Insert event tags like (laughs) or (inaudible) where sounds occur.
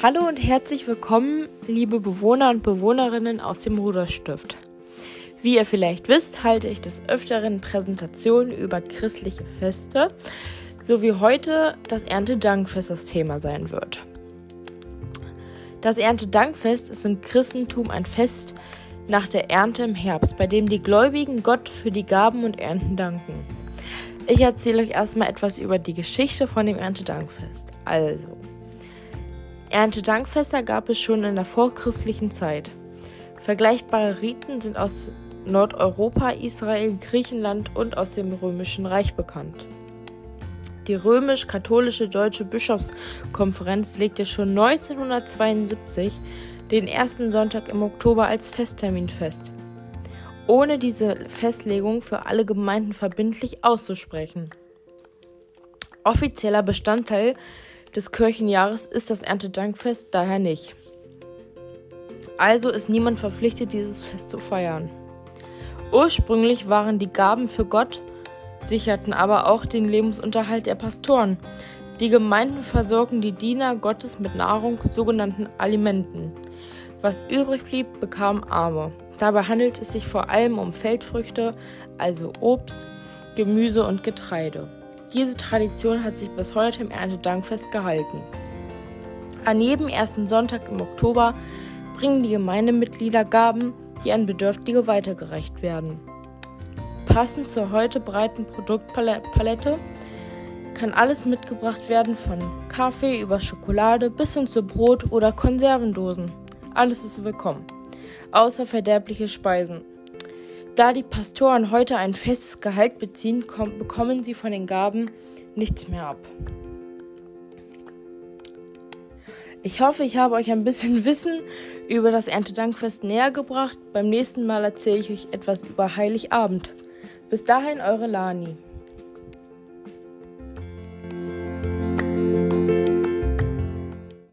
Hallo und herzlich willkommen, liebe Bewohner und Bewohnerinnen aus dem Ruderstift. Wie ihr vielleicht wisst, halte ich des Öfteren Präsentationen über christliche Feste, so wie heute das Erntedankfest das Thema sein wird. Das Erntedankfest ist im Christentum ein Fest nach der Ernte im Herbst, bei dem die Gläubigen Gott für die Gaben und Ernten danken. Ich erzähle euch erstmal etwas über die Geschichte von dem Erntedankfest. Also, Erntedankfeste gab es schon in der vorchristlichen Zeit. Vergleichbare Riten sind aus Nordeuropa, Israel, Griechenland und aus dem Römischen Reich bekannt. Die römisch-katholische Deutsche Bischofskonferenz legte schon 1972 den ersten Sonntag im Oktober als Festtermin fest, ohne diese Festlegung für alle Gemeinden verbindlich auszusprechen. Offizieller Bestandteil des Kirchenjahres ist das Erntedankfest daher nicht. Also ist niemand verpflichtet, dieses Fest zu feiern. Ursprünglich waren die Gaben für Gott, sicherten aber auch den Lebensunterhalt der Pastoren. Die Gemeinden versorgen die Diener Gottes mit Nahrung, sogenannten Alimenten. Was übrig blieb, bekamen Arme. Dabei handelt es sich vor allem um Feldfrüchte, also Obst, Gemüse und Getreide. Diese Tradition hat sich bis heute im Erntedankfest gehalten. An jedem ersten Sonntag im Oktober bringen die Gemeindemitglieder Gaben, die an Bedürftige weitergereicht werden. Passend zur heute breiten Produktpalette kann alles mitgebracht werden, von Kaffee über Schokolade bis hin zu Brot oder Konservendosen. Alles ist willkommen, außer verderbliche Speisen. Da die Pastoren heute ein festes Gehalt beziehen, bekommen sie von den Gaben nichts mehr ab. Ich hoffe, ich habe euch ein bisschen (laughs) Wissen über das Erntedankfest näher gebracht. Beim nächsten Mal erzähle ich euch etwas über Heiligabend. Bis dahin, eure Lani.